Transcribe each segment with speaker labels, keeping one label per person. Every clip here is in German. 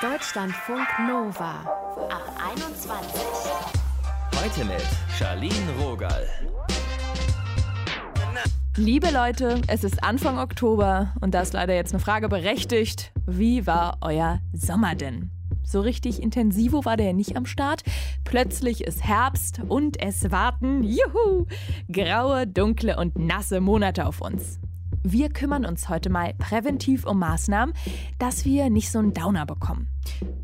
Speaker 1: Deutschlandfunk Nova ab 21.
Speaker 2: Heute mit Charlene Rogal.
Speaker 3: Liebe Leute, es ist Anfang Oktober und da ist leider jetzt eine Frage berechtigt. Wie war euer Sommer denn? So richtig intensivo war der nicht am Start. Plötzlich ist Herbst und es warten, juhu, graue, dunkle und nasse Monate auf uns. Wir kümmern uns heute mal präventiv um Maßnahmen, dass wir nicht so einen Downer bekommen.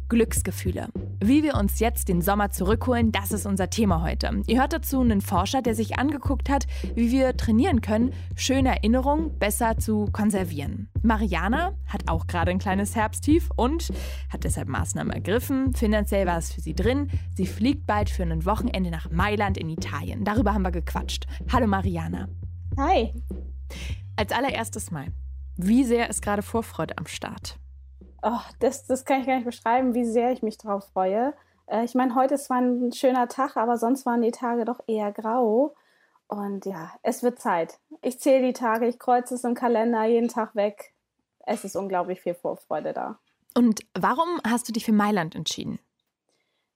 Speaker 3: Glücksgefühle. Wie wir uns jetzt den Sommer zurückholen, das ist unser Thema heute. Ihr hört dazu einen Forscher, der sich angeguckt hat, wie wir trainieren können, schöne Erinnerungen besser zu konservieren. Mariana hat auch gerade ein kleines Herbsttief und hat deshalb Maßnahmen ergriffen. Finanziell war es für sie drin. Sie fliegt bald für ein Wochenende nach Mailand in Italien. Darüber haben wir gequatscht. Hallo Mariana.
Speaker 4: Hi.
Speaker 3: Als allererstes mal, wie sehr ist gerade Vorfreude am Start?
Speaker 4: Oh, das, das kann ich gar nicht beschreiben, wie sehr ich mich darauf freue. Äh, ich meine, heute ist zwar ein schöner Tag, aber sonst waren die Tage doch eher grau. Und ja, es wird Zeit. Ich zähle die Tage, ich kreuze es im Kalender jeden Tag weg. Es ist unglaublich viel Vorfreude da.
Speaker 3: Und warum hast du dich für Mailand entschieden?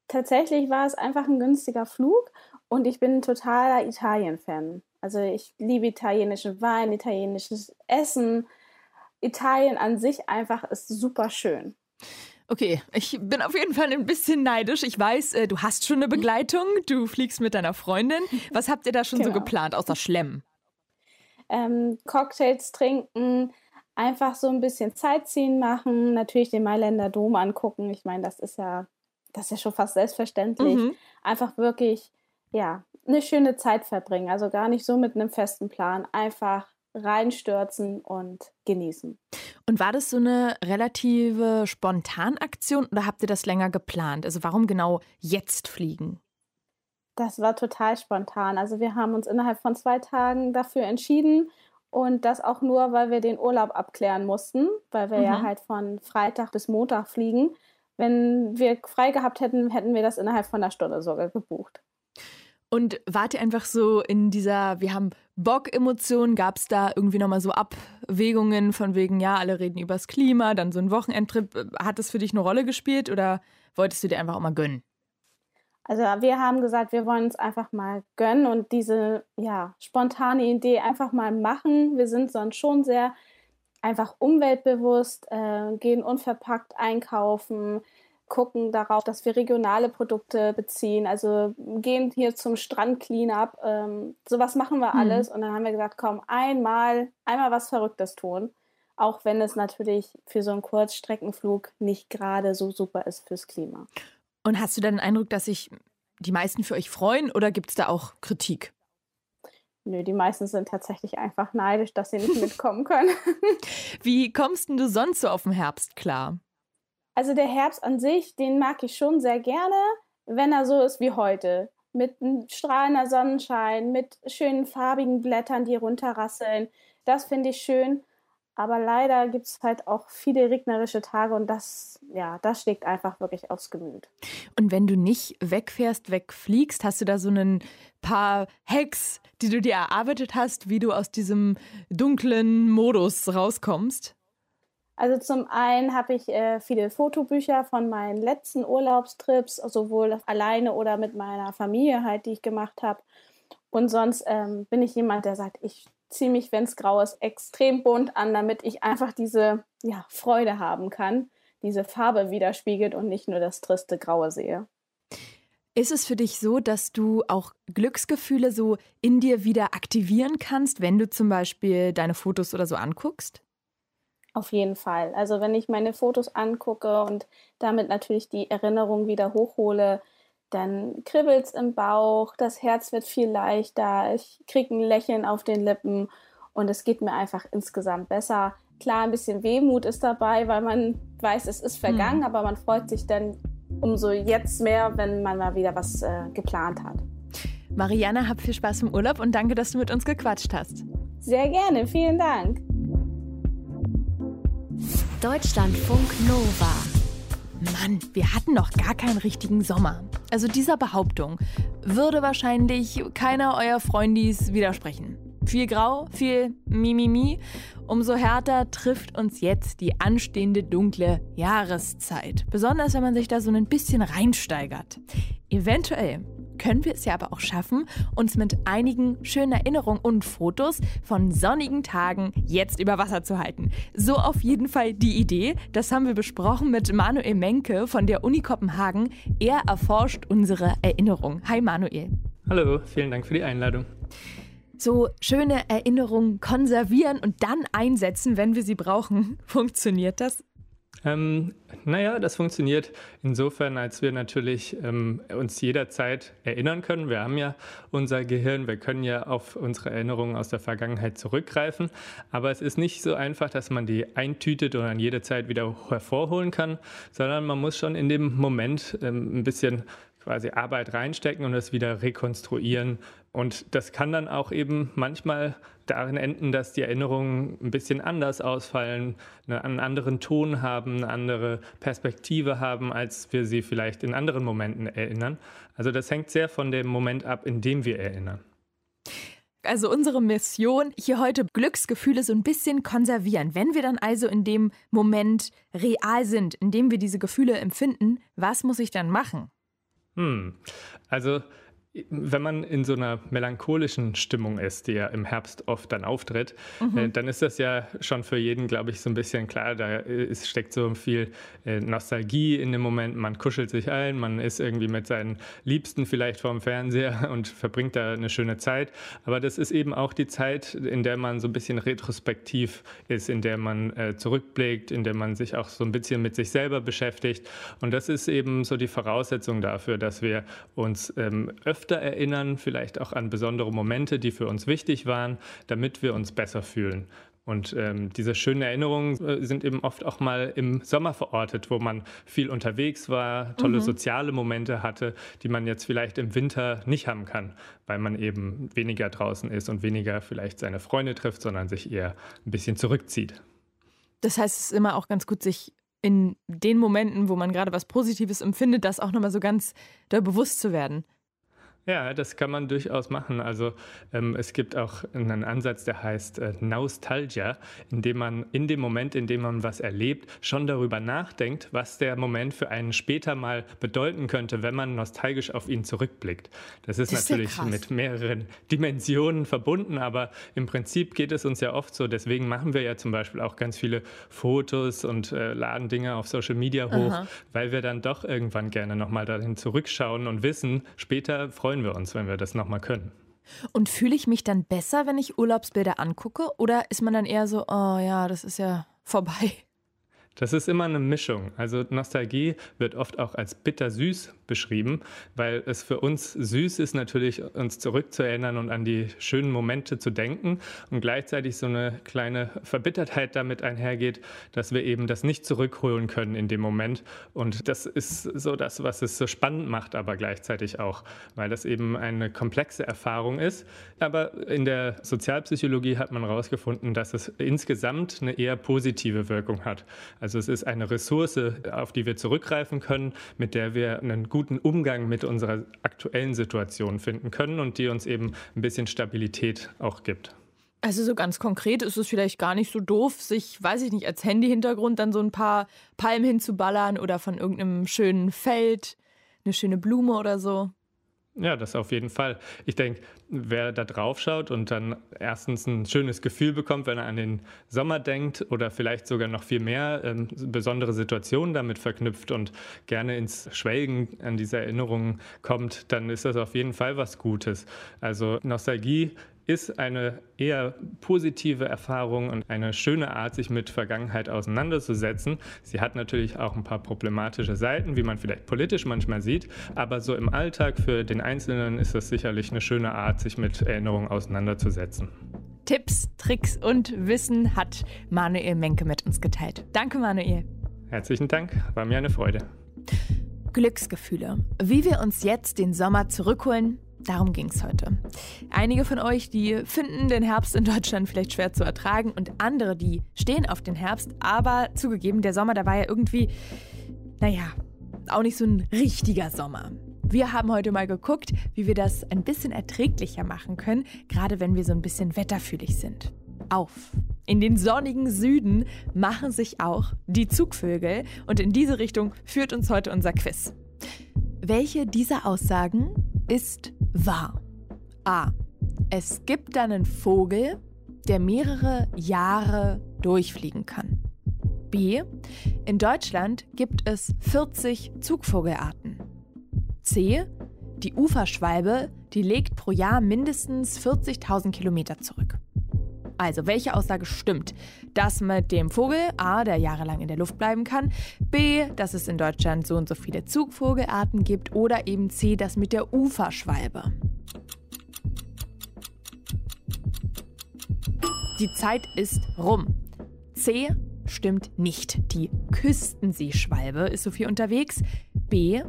Speaker 4: Tatsächlich war es einfach ein günstiger Flug und ich bin ein totaler Italien-Fan. Also ich liebe italienischen Wein, italienisches Essen. Italien an sich einfach ist super schön.
Speaker 3: Okay, ich bin auf jeden Fall ein bisschen neidisch. Ich weiß, äh, du hast schon eine Begleitung, du fliegst mit deiner Freundin. Was habt ihr da schon genau. so geplant, außer Schlemmen?
Speaker 4: Ähm, Cocktails trinken, einfach so ein bisschen Zeitziehen machen, natürlich den Mailänder Dom angucken. Ich meine, das ist ja, das ist ja schon fast selbstverständlich. Mhm. Einfach wirklich, ja, eine schöne Zeit verbringen. Also gar nicht so mit einem festen Plan. Einfach reinstürzen und genießen.
Speaker 3: Und war das so eine relative Spontanaktion oder habt ihr das länger geplant? Also warum genau jetzt fliegen?
Speaker 4: Das war total spontan. Also wir haben uns innerhalb von zwei Tagen dafür entschieden und das auch nur, weil wir den Urlaub abklären mussten, weil wir mhm. ja halt von Freitag bis Montag fliegen. Wenn wir frei gehabt hätten, hätten wir das innerhalb von einer Stunde sogar gebucht.
Speaker 3: Und wart ihr einfach so in dieser, wir haben Bock-Emotion, gab es da irgendwie nochmal so Abwägungen von wegen, ja, alle reden übers Klima, dann so ein Wochenendtrip. Hat das für dich eine Rolle gespielt oder wolltest du dir einfach auch mal gönnen?
Speaker 4: Also wir haben gesagt, wir wollen uns einfach mal gönnen und diese ja, spontane Idee einfach mal machen. Wir sind sonst schon sehr einfach umweltbewusst, äh, gehen unverpackt einkaufen, gucken darauf, dass wir regionale Produkte beziehen. Also gehen hier zum Strand Cleanup. Ähm, sowas machen wir mhm. alles. Mhm. Und dann haben wir gesagt, komm, einmal, einmal was Verrücktes tun. Auch wenn es natürlich für so einen Kurzstreckenflug nicht gerade so super ist fürs Klima.
Speaker 3: Und hast du dann den Eindruck, dass sich die meisten für euch freuen oder gibt es da auch Kritik?
Speaker 4: Nö, die meisten sind tatsächlich einfach neidisch, dass sie nicht mitkommen können.
Speaker 3: Wie kommst denn du sonst so auf den Herbst klar?
Speaker 4: Also der Herbst an sich, den mag ich schon sehr gerne, wenn er so ist wie heute. Mit strahlender Sonnenschein, mit schönen farbigen Blättern, die runterrasseln. Das finde ich schön. Aber leider gibt es halt auch viele regnerische Tage und das, ja, das schlägt einfach wirklich aufs Gemüt.
Speaker 3: Und wenn du nicht wegfährst, wegfliegst, hast du da so ein paar Hacks, die du dir erarbeitet hast, wie du aus diesem dunklen Modus rauskommst?
Speaker 4: Also zum einen habe ich äh, viele Fotobücher von meinen letzten Urlaubstrips, sowohl alleine oder mit meiner Familie halt, die ich gemacht habe. Und sonst ähm, bin ich jemand, der sagt, ich ziehe mich, wenn es grau ist, extrem bunt an, damit ich einfach diese ja, Freude haben kann, diese Farbe widerspiegelt und nicht nur das triste Graue sehe.
Speaker 3: Ist es für dich so, dass du auch Glücksgefühle so in dir wieder aktivieren kannst, wenn du zum Beispiel deine Fotos oder so anguckst?
Speaker 4: Auf jeden Fall. Also wenn ich meine Fotos angucke und damit natürlich die Erinnerung wieder hochhole, dann kribbelt es im Bauch, das Herz wird viel leichter, ich kriege ein Lächeln auf den Lippen und es geht mir einfach insgesamt besser. Klar, ein bisschen Wehmut ist dabei, weil man weiß, es ist vergangen, mhm. aber man freut sich dann umso jetzt mehr, wenn man mal wieder was äh, geplant hat.
Speaker 3: Marianne, hab viel Spaß im Urlaub und danke, dass du mit uns gequatscht hast.
Speaker 4: Sehr gerne, vielen Dank.
Speaker 1: Deutschlandfunk Nova.
Speaker 3: Mann, wir hatten noch gar keinen richtigen Sommer. Also dieser Behauptung würde wahrscheinlich keiner eurer Freundis widersprechen. Viel Grau, viel Mimimi. Umso härter trifft uns jetzt die anstehende dunkle Jahreszeit. Besonders wenn man sich da so ein bisschen reinsteigert. Eventuell können wir es ja aber auch schaffen, uns mit einigen schönen Erinnerungen und Fotos von sonnigen Tagen jetzt über Wasser zu halten. So auf jeden Fall die Idee. Das haben wir besprochen mit Manuel Menke von der Uni Kopenhagen. Er erforscht unsere Erinnerung. Hi Manuel.
Speaker 5: Hallo, vielen Dank für die Einladung.
Speaker 3: So schöne Erinnerungen konservieren und dann einsetzen, wenn wir sie brauchen. Funktioniert das?
Speaker 5: Ähm, naja, das funktioniert insofern, als wir natürlich ähm, uns jederzeit erinnern können. Wir haben ja unser Gehirn, wir können ja auf unsere Erinnerungen aus der Vergangenheit zurückgreifen. Aber es ist nicht so einfach, dass man die eintütet und an jeder Zeit wieder hervorholen kann, sondern man muss schon in dem Moment ähm, ein bisschen quasi Arbeit reinstecken und es wieder rekonstruieren. Und das kann dann auch eben manchmal darin enden, dass die Erinnerungen ein bisschen anders ausfallen, einen anderen Ton haben, eine andere Perspektive haben, als wir sie vielleicht in anderen Momenten erinnern. Also das hängt sehr von dem Moment ab, in dem wir erinnern.
Speaker 3: Also unsere Mission hier heute Glücksgefühle so ein bisschen konservieren. Wenn wir dann also in dem Moment real sind, in dem wir diese Gefühle empfinden, was muss ich dann machen?
Speaker 5: Hm. Also wenn man in so einer melancholischen Stimmung ist, die ja im Herbst oft dann auftritt, mhm. äh, dann ist das ja schon für jeden, glaube ich, so ein bisschen klar. Da ist, steckt so viel äh, Nostalgie in dem Moment. Man kuschelt sich ein, man ist irgendwie mit seinen Liebsten vielleicht vorm Fernseher und verbringt da eine schöne Zeit. Aber das ist eben auch die Zeit, in der man so ein bisschen retrospektiv ist, in der man äh, zurückblickt, in der man sich auch so ein bisschen mit sich selber beschäftigt. Und das ist eben so die Voraussetzung dafür, dass wir uns ähm, öfter öfter erinnern, vielleicht auch an besondere Momente, die für uns wichtig waren, damit wir uns besser fühlen. Und ähm, diese schönen Erinnerungen äh, sind eben oft auch mal im Sommer verortet, wo man viel unterwegs war, tolle mhm. soziale Momente hatte, die man jetzt vielleicht im Winter nicht haben kann, weil man eben weniger draußen ist und weniger vielleicht seine Freunde trifft, sondern sich eher ein bisschen zurückzieht.
Speaker 3: Das heißt, es ist immer auch ganz gut, sich in den Momenten, wo man gerade was Positives empfindet, das auch nochmal so ganz da bewusst zu werden.
Speaker 5: Ja, das kann man durchaus machen. Also ähm, es gibt auch einen Ansatz, der heißt äh, Nostalgia, in dem man in dem Moment, in dem man was erlebt, schon darüber nachdenkt, was der Moment für einen später mal bedeuten könnte, wenn man nostalgisch auf ihn zurückblickt. Das ist, das ist natürlich mit mehreren Dimensionen verbunden, aber im Prinzip geht es uns ja oft so. Deswegen machen wir ja zum Beispiel auch ganz viele Fotos und äh, laden Dinge auf Social Media hoch, Aha. weil wir dann doch irgendwann gerne nochmal dahin zurückschauen und wissen, später freuen freuen wir uns, wenn wir das nochmal können.
Speaker 3: Und fühle ich mich dann besser, wenn ich Urlaubsbilder angucke? Oder ist man dann eher so, oh ja, das ist ja vorbei?
Speaker 5: Das ist immer eine Mischung. Also Nostalgie wird oft auch als bittersüß beschrieben, weil es für uns süß ist, natürlich uns zurückzuerinnern und an die schönen Momente zu denken und gleichzeitig so eine kleine Verbittertheit damit einhergeht, dass wir eben das nicht zurückholen können in dem Moment. Und das ist so das, was es so spannend macht, aber gleichzeitig auch, weil das eben eine komplexe Erfahrung ist. Aber in der Sozialpsychologie hat man herausgefunden, dass es insgesamt eine eher positive Wirkung hat. Also es ist eine Ressource, auf die wir zurückgreifen können, mit der wir einen guten Umgang mit unserer aktuellen Situation finden können und die uns eben ein bisschen Stabilität auch gibt.
Speaker 3: Also so ganz konkret ist es vielleicht gar nicht so doof, sich, weiß ich nicht, als Handyhintergrund dann so ein paar Palmen hinzuballern oder von irgendeinem schönen Feld eine schöne Blume oder so.
Speaker 5: Ja, das auf jeden Fall. Ich denke, wer da drauf schaut und dann erstens ein schönes Gefühl bekommt, wenn er an den Sommer denkt oder vielleicht sogar noch viel mehr ähm, besondere Situationen damit verknüpft und gerne ins Schwelgen an diese Erinnerungen kommt, dann ist das auf jeden Fall was Gutes. Also Nostalgie ist eine eher positive Erfahrung und eine schöne Art, sich mit Vergangenheit auseinanderzusetzen. Sie hat natürlich auch ein paar problematische Seiten, wie man vielleicht politisch manchmal sieht, aber so im Alltag für den Einzelnen ist das sicherlich eine schöne Art, sich mit Erinnerungen auseinanderzusetzen.
Speaker 3: Tipps, Tricks und Wissen hat Manuel Menke mit uns geteilt. Danke, Manuel.
Speaker 5: Herzlichen Dank, war mir eine Freude.
Speaker 3: Glücksgefühle. Wie wir uns jetzt den Sommer zurückholen, Darum ging es heute. Einige von euch, die finden den Herbst in Deutschland vielleicht schwer zu ertragen und andere, die stehen auf den Herbst. Aber zugegeben, der Sommer, da war ja irgendwie, naja, auch nicht so ein richtiger Sommer. Wir haben heute mal geguckt, wie wir das ein bisschen erträglicher machen können, gerade wenn wir so ein bisschen wetterfühlig sind. Auf. In den sonnigen Süden machen sich auch die Zugvögel und in diese Richtung führt uns heute unser Quiz. Welche dieser Aussagen ist wahr? A. Es gibt einen Vogel, der mehrere Jahre durchfliegen kann. B. In Deutschland gibt es 40 Zugvogelarten. C. Die Uferschwalbe, die legt pro Jahr mindestens 40.000 Kilometer zurück. Also, welche Aussage stimmt? Das mit dem Vogel, A, der jahrelang in der Luft bleiben kann, B, dass es in Deutschland so und so viele Zugvogelarten gibt oder eben C, das mit der Uferschwalbe. Die Zeit ist rum. C stimmt nicht. Die Küstenseeschwalbe ist so viel unterwegs. B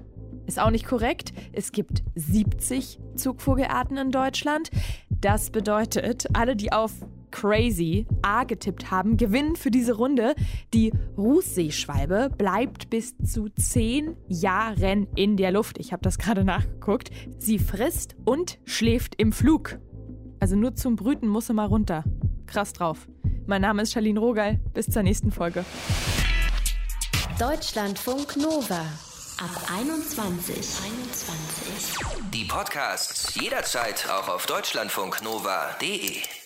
Speaker 3: ist auch nicht korrekt. Es gibt 70 Zugvogelarten in Deutschland. Das bedeutet, alle, die auf Crazy A getippt haben, gewinnen für diese Runde. Die Rußseeschwalbe bleibt bis zu 10 Jahren in der Luft. Ich habe das gerade nachgeguckt. Sie frisst und schläft im Flug. Also nur zum Brüten muss sie mal runter krass drauf. Mein Name ist Charlene Rogal. Bis zur nächsten Folge.
Speaker 1: Deutschlandfunk Nova. Ab 21. 21.
Speaker 2: Die Podcasts jederzeit auch auf deutschlandfunknova.de.